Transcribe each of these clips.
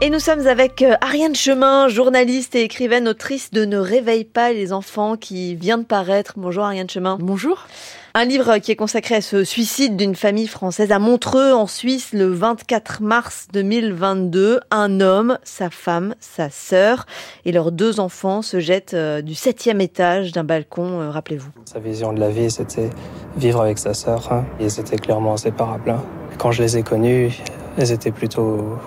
Et nous sommes avec euh, Ariane Chemin, journaliste et écrivaine, autrice de Ne réveille pas les enfants qui vient de paraître. Bonjour Ariane Chemin. Bonjour. Un livre qui est consacré à ce suicide d'une famille française à Montreux en Suisse le 24 mars 2022. Un homme, sa femme, sa sœur et leurs deux enfants se jettent euh, du septième étage d'un balcon, euh, rappelez-vous. Sa vision de la vie, c'était vivre avec sa sœur. Hein. Ils étaient clairement inséparables. Hein. Quand je les ai connus, elles étaient plutôt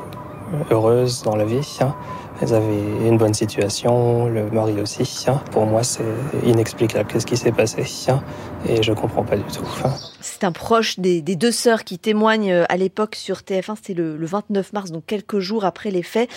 heureuses dans la vie. Hein. Elles avaient une bonne situation, le mari aussi. Hein. Pour moi, c'est inexplicable qu'est-ce qui s'est passé. Hein. Et je comprends pas du tout. C'est un proche des, des, deux sœurs qui témoigne euh, à l'époque sur TF1, c'était le, le, 29 mars, donc quelques jours après les faits.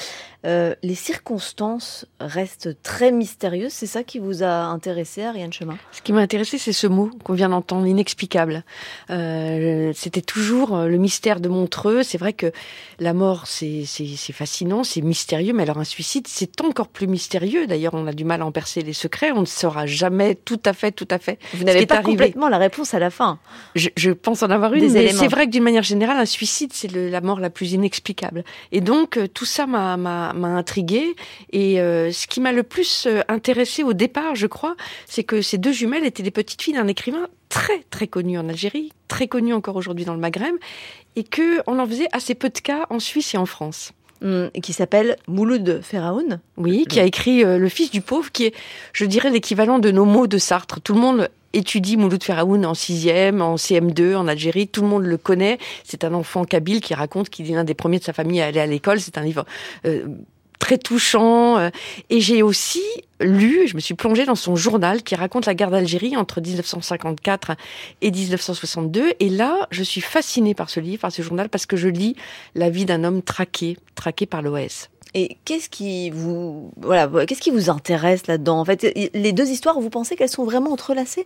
Euh, les circonstances restent très mystérieuses. C'est ça qui vous a intéressé, Ariane Chemin? Ce qui m'a intéressé, c'est ce mot qu'on vient d'entendre, inexplicable. Euh, c'était toujours le mystère de Montreux. C'est vrai que la mort, c'est fascinant, c'est mystérieux, mais alors un suicide, c'est encore plus mystérieux. D'ailleurs, on a du mal à en percer les secrets. On ne saura jamais tout à fait, tout à fait. Vous n'avez pas arrivé. complètement la réponse à la fin. Je, je pense en avoir une, mais c'est vrai que d'une manière générale, un suicide, c'est la mort la plus inexplicable. Et donc, euh, tout ça m'a intriguée. Et euh, ce qui m'a le plus euh, intéressé au départ, je crois, c'est que ces deux jumelles étaient des petites filles d'un écrivain très très connu en Algérie, très connu encore aujourd'hui dans le Maghreb, et que on en faisait assez peu de cas en Suisse et en France qui s'appelle Mouloud Feraoun. Oui, qui a écrit euh, Le fils du pauvre, qui est, je dirais, l'équivalent de nos mots de Sartre. Tout le monde étudie Mouloud Feraoun en sixième, en CM2 en Algérie. Tout le monde le connaît. C'est un enfant kabyle qui raconte qu'il est l'un des premiers de sa famille à aller à l'école. C'est un livre euh, très touchant. Euh, et j'ai aussi lu, je me suis plongée dans son journal qui raconte la guerre d'Algérie entre 1954 et 1962. Et là, je suis fascinée par ce livre, par ce journal, parce que je lis la vie d'un homme traqué, traqué par l'OS. Et qu'est-ce qui vous voilà, qu'est-ce qui vous intéresse là-dedans En fait, les deux histoires, vous pensez qu'elles sont vraiment entrelacées?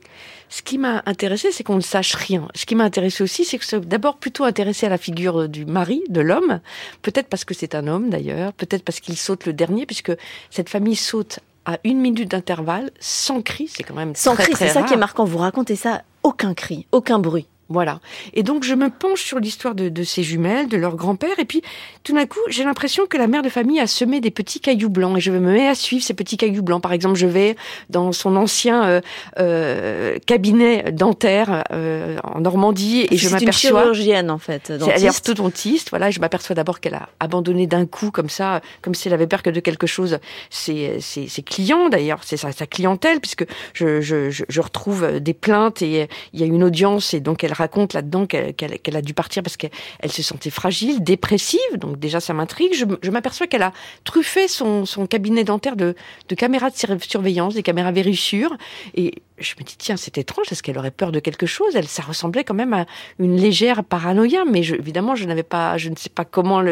Ce qui m'a intéressé, c'est qu'on ne sache rien. Ce qui m'a intéressé aussi, c'est que c'est d'abord plutôt intéressé à la figure du mari, de l'homme, peut-être parce que c'est un homme d'ailleurs, peut-être parce qu'il saute le dernier, puisque cette famille saute à une minute d'intervalle, sans cri, c'est quand même sans cri. C'est ça qui est marquant. Vous racontez ça, aucun cri, aucun bruit. Voilà. Et donc je me penche sur l'histoire de, de, ces jumelles, de leur grand-père, et puis tout d'un coup j'ai l'impression que la mère de famille a semé des petits cailloux blancs, et je me mets à suivre ces petits cailloux blancs. Par exemple, je vais dans son ancien euh, euh, cabinet dentaire euh, en Normandie, et je m'aperçois. C'est une chirurgienne en fait. Est orthodontiste, voilà. Et je m'aperçois d'abord qu'elle a abandonné d'un coup comme ça, comme si elle avait peur que de quelque chose. Ses, ses, ses clients d'ailleurs, c'est sa, sa, clientèle, puisque je, je, je, retrouve des plaintes et il y a une audience, et donc elle raconte là-dedans qu'elle a dû partir parce qu'elle se sentait fragile, dépressive. Donc déjà, ça m'intrigue. Je, m'aperçois qu'elle a truffé son, cabinet dentaire de, caméras de surveillance, des caméras vérissures. Et je me dis, tiens, c'est étrange. Est-ce qu'elle aurait peur de quelque chose? Elle, ça ressemblait quand même à une légère paranoïa. Mais évidemment, je pas, je ne sais pas comment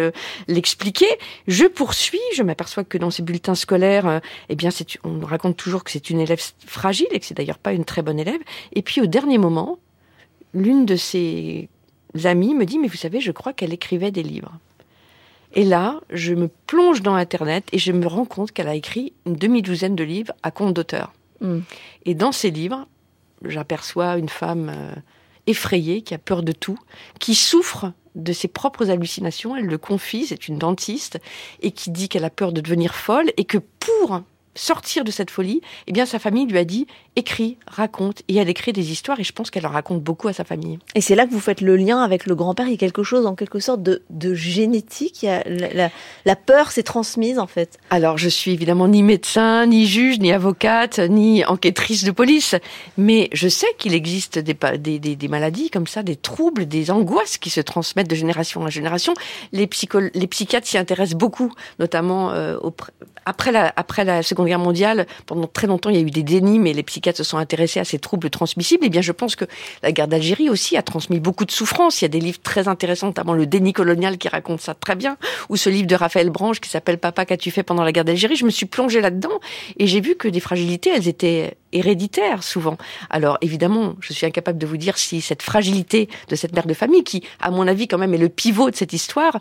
l'expliquer. je poursuis. Je m'aperçois que dans ces bulletins scolaires, euh, eh bien, on raconte toujours que c'est une élève fragile et que c'est d'ailleurs pas une très bonne élève. Et puis au dernier moment, l'une de ses amies me dit, mais vous savez, je crois qu'elle écrivait des livres. Et là, je me plonge dans Internet et je me rends compte qu'elle a écrit une demi-douzaine de livres à compte d'auteur. Hmm. Et dans ces livres, j'aperçois une femme euh, effrayée, qui a peur de tout, qui souffre de ses propres hallucinations. Elle le confie, c'est une dentiste, et qui dit qu'elle a peur de devenir folle et que pour sortir de cette folie, eh bien sa famille lui a dit écris, raconte, et elle écrit des histoires et je pense qu'elle en raconte beaucoup à sa famille. Et c'est là que vous faites le lien avec le grand-père, il y a quelque chose en quelque sorte de, de génétique, il y a la, la, peur s'est transmise en fait. Alors je suis évidemment ni médecin, ni juge, ni avocate, ni enquêtrice de police, mais je sais qu'il existe des, des, des, des, maladies comme ça, des troubles, des angoisses qui se transmettent de génération en génération. Les, psycho les psychiatres s'y intéressent beaucoup, notamment euh, après, la, après la Seconde Guerre mondiale, pendant très longtemps, il y a eu des dénis, mais les psychiatres se sont intéressés à ces troubles transmissibles. Eh bien, je pense que la guerre d'Algérie aussi a transmis beaucoup de souffrances. Il y a des livres très intéressants, notamment Le déni colonial qui raconte ça très bien, ou ce livre de Raphaël Branche qui s'appelle Papa, qu'as-tu fait pendant la guerre d'Algérie? Je me suis plongée là-dedans et j'ai vu que des fragilités, elles étaient héréditaires souvent. Alors évidemment, je suis incapable de vous dire si cette fragilité de cette mère de famille, qui à mon avis quand même est le pivot de cette histoire,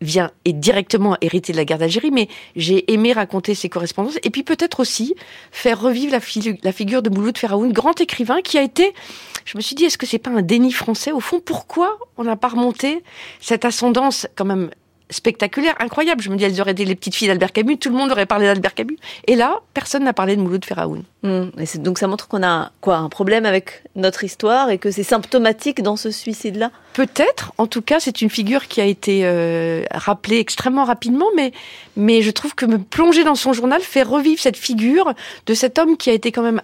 vient est directement héritée de la guerre d'Algérie, mais j'ai aimé raconter ces correspondances et puis peut-être aussi faire revivre la, figure de Mouloud Feraoun, grand écrivain qui a été, je me suis dit, est-ce que c'est pas un déni français au fond? Pourquoi on n'a pas remonté cette ascendance quand même spectaculaire, incroyable. Je me dis, elles auraient été les petites filles d'Albert Camus, tout le monde aurait parlé d'Albert Camus. Et là, personne n'a parlé de Mouloud Feraoun. Mmh. Et donc ça montre qu'on a quoi un problème avec notre histoire et que c'est symptomatique dans ce suicide-là? Peut-être. En tout cas, c'est une figure qui a été euh, rappelée extrêmement rapidement, mais mais je trouve que me plonger dans son journal fait revivre cette figure de cet homme qui a été quand même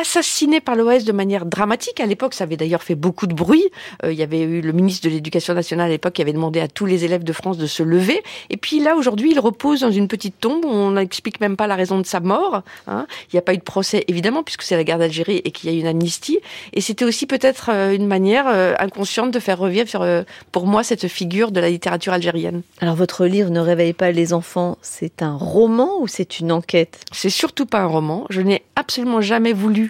assassiné par l'OS de manière dramatique. À l'époque, ça avait d'ailleurs fait beaucoup de bruit. Euh, il y avait eu le ministre de l'Éducation nationale à l'époque qui avait demandé à tous les élèves de France de se lever. Et puis là, aujourd'hui, il repose dans une petite tombe. On n'explique même pas la raison de sa mort. Hein. Il n'y a pas eu de procès, évidemment, puisque c'est la guerre d'Algérie et qu'il y a eu une amnistie. Et c'était aussi peut-être euh, une manière euh, inconsciente de faire revivre, pour moi, cette figure de la littérature algérienne. Alors, votre livre Ne réveille pas les enfants, c'est un roman ou c'est une enquête? C'est surtout pas un roman. Je n'ai absolument jamais voulu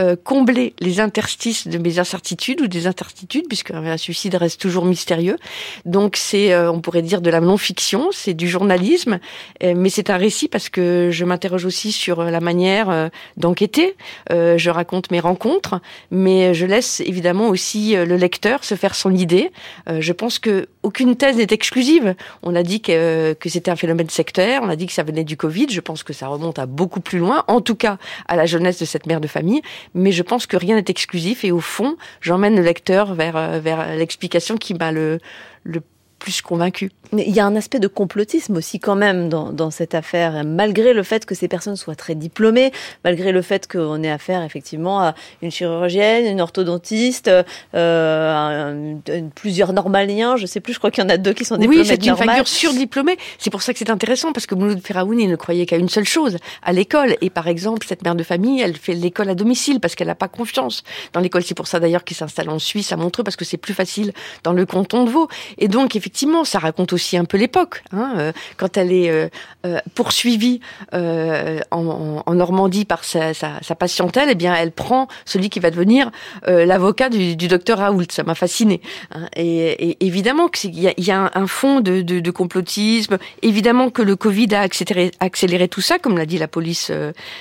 euh, combler les interstices de mes incertitudes ou des incertitudes, puisque un suicide reste toujours mystérieux. Donc c'est, euh, on pourrait dire, de la non-fiction, c'est du journalisme, euh, mais c'est un récit parce que je m'interroge aussi sur la manière d'enquêter. je raconte mes rencontres, mais je laisse évidemment aussi le lecteur se faire son idée. je pense que aucune thèse n'est exclusive. On a dit que, que c'était un phénomène sectaire, on a dit que ça venait du Covid. Je pense que ça remonte à beaucoup plus loin, en tout cas à la jeunesse de cette mère de famille. Mais je pense que rien n'est exclusif et au fond, j'emmène le lecteur vers, euh, vers l'explication qui m'a le, le plus convaincu. Mais il y a un aspect de complotisme aussi quand même dans, dans, cette affaire, malgré le fait que ces personnes soient très diplômées, malgré le fait qu'on ait affaire effectivement à une chirurgienne, une orthodontiste, euh, plusieurs normaliens, je sais plus, je crois qu'il y en a deux qui sont diplômés Oui, c'est une figure surdiplômée. C'est pour ça que c'est intéressant parce que Mouloud Ferraouni ne croyait qu'à une seule chose, à l'école. Et par exemple, cette mère de famille, elle fait l'école à domicile parce qu'elle n'a pas confiance dans l'école. C'est pour ça d'ailleurs qu'il s'installe en Suisse à Montreux parce que c'est plus facile dans le canton de Vaud. Et donc effectivement effectivement, ça raconte aussi un peu l'époque. Hein, euh, quand elle est euh, euh, poursuivie en, Normandie par sa, sa, patientèle, eh bien, elle prend celui qui va devenir l'avocat du, docteur Raoult. Ça m'a fasciné. Hein. et, évidemment qu'il y, y, a un fond de, complotisme. Évidemment que le Covid a accéléré, accéléré tout ça, comme l'a dit la police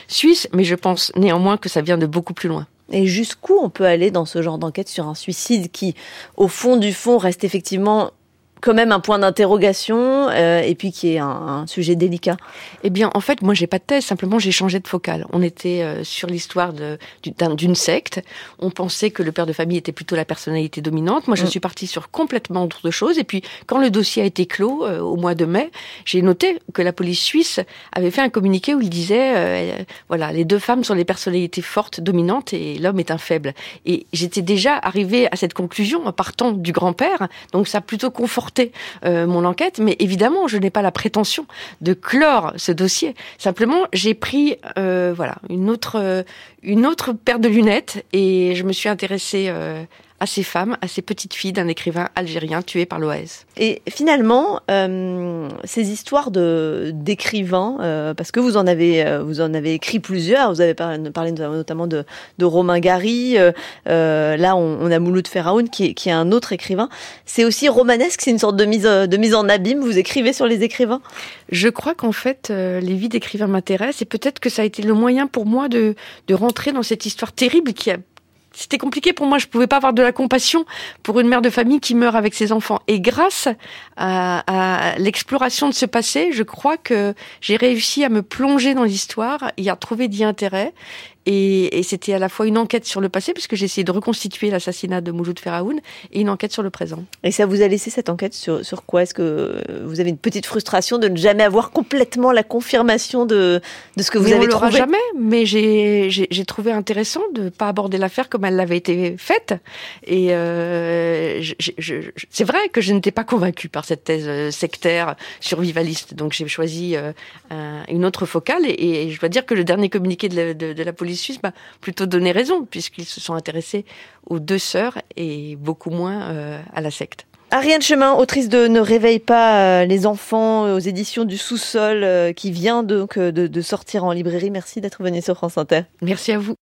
suisse. Mais je pense néanmoins que ça vient de beaucoup plus loin. Et jusqu'où on peut aller dans ce genre d'enquête sur un suicide qui, au fond du fond, reste effectivement quand même un point d'interrogation euh, et puis qui est un, un, sujet délicat Eh bien, en fait, moi, j'ai pas de thèse. Simplement, j'ai changé de focale. On était euh, sur l'histoire d'une secte. On pensait que le père de famille était plutôt la personnalité dominante. Moi, je mm. suis partie sur complètement autre chose. Et puis, quand le dossier a été clos euh, au mois de mai, j'ai noté que la police suisse avait fait un communiqué où il disait euh, voilà, les deux femmes sont les personnalités fortes, dominantes, et l'homme est un faible. Et j'étais déjà arrivée à cette conclusion en partant du grand-père. Donc, ça a plutôt conforté euh, mon enquête, mais évidemment, je n'ai pas la prétention de clore ce dossier. Simplement, j'ai pris euh, voilà une autre euh, une autre paire de lunettes et je me suis intéressée à ces femmes, à ces petites filles d'un écrivain algérien tué par l'OAS. Et finalement, euh, ces histoires de d'écrivains, euh, parce que vous en avez euh, vous en avez écrit plusieurs, vous avez parlé, notamment de, de Romain Gary, là on, a Mouloud Ferraoun qui est, qui est un autre écrivain. C'est aussi romanesque, c'est une sorte de mise de mise en abîme. Vous écrivez sur les écrivains? Je crois qu'en fait les vies d'écrivains m'intéressent et peut-être que ça a été le moyen pour moi de de rentrer dans cette histoire terrible qui a c'était compliqué pour moi. Je pouvais pas avoir de la compassion pour une mère de famille qui meurt avec ses enfants. Et grâce à, l'exploration de ce passé, je crois que j'ai réussi à me plonger dans l'histoire et à trouver d'y intérêt. Et, c'était à la fois une enquête sur le passé, puisque j'ai essayé de reconstituer l'assassinat de Mouloud Feraoun, et une enquête sur le présent. Et ça vous a laissé cette enquête sur, sur quoi? Est-ce que vous avez une petite frustration de ne jamais avoir complètement la confirmation de, de ce que vous avez on trouvé? jamais, mais j'ai trouvé intéressant de ne pas aborder l'affaire comme elle l'avait été faite. Et euh, c'est vrai que je n'étais pas convaincue par cette thèse euh, sectaire, survivaliste. Donc j'ai choisi euh, une autre focale, et, je dois dire que le dernier communiqué de de, de la police Suisse m'a plutôt donné raison, puisqu'ils se sont intéressés aux deux sœurs et beaucoup moins euh, à la secte. Ariane Chemin, autrice de Ne réveille pas euh, les enfants euh, aux éditions du sous-sol, qui vient donc de, de sortir en librairie. Merci d'être venue sur France Inter. Merci à vous.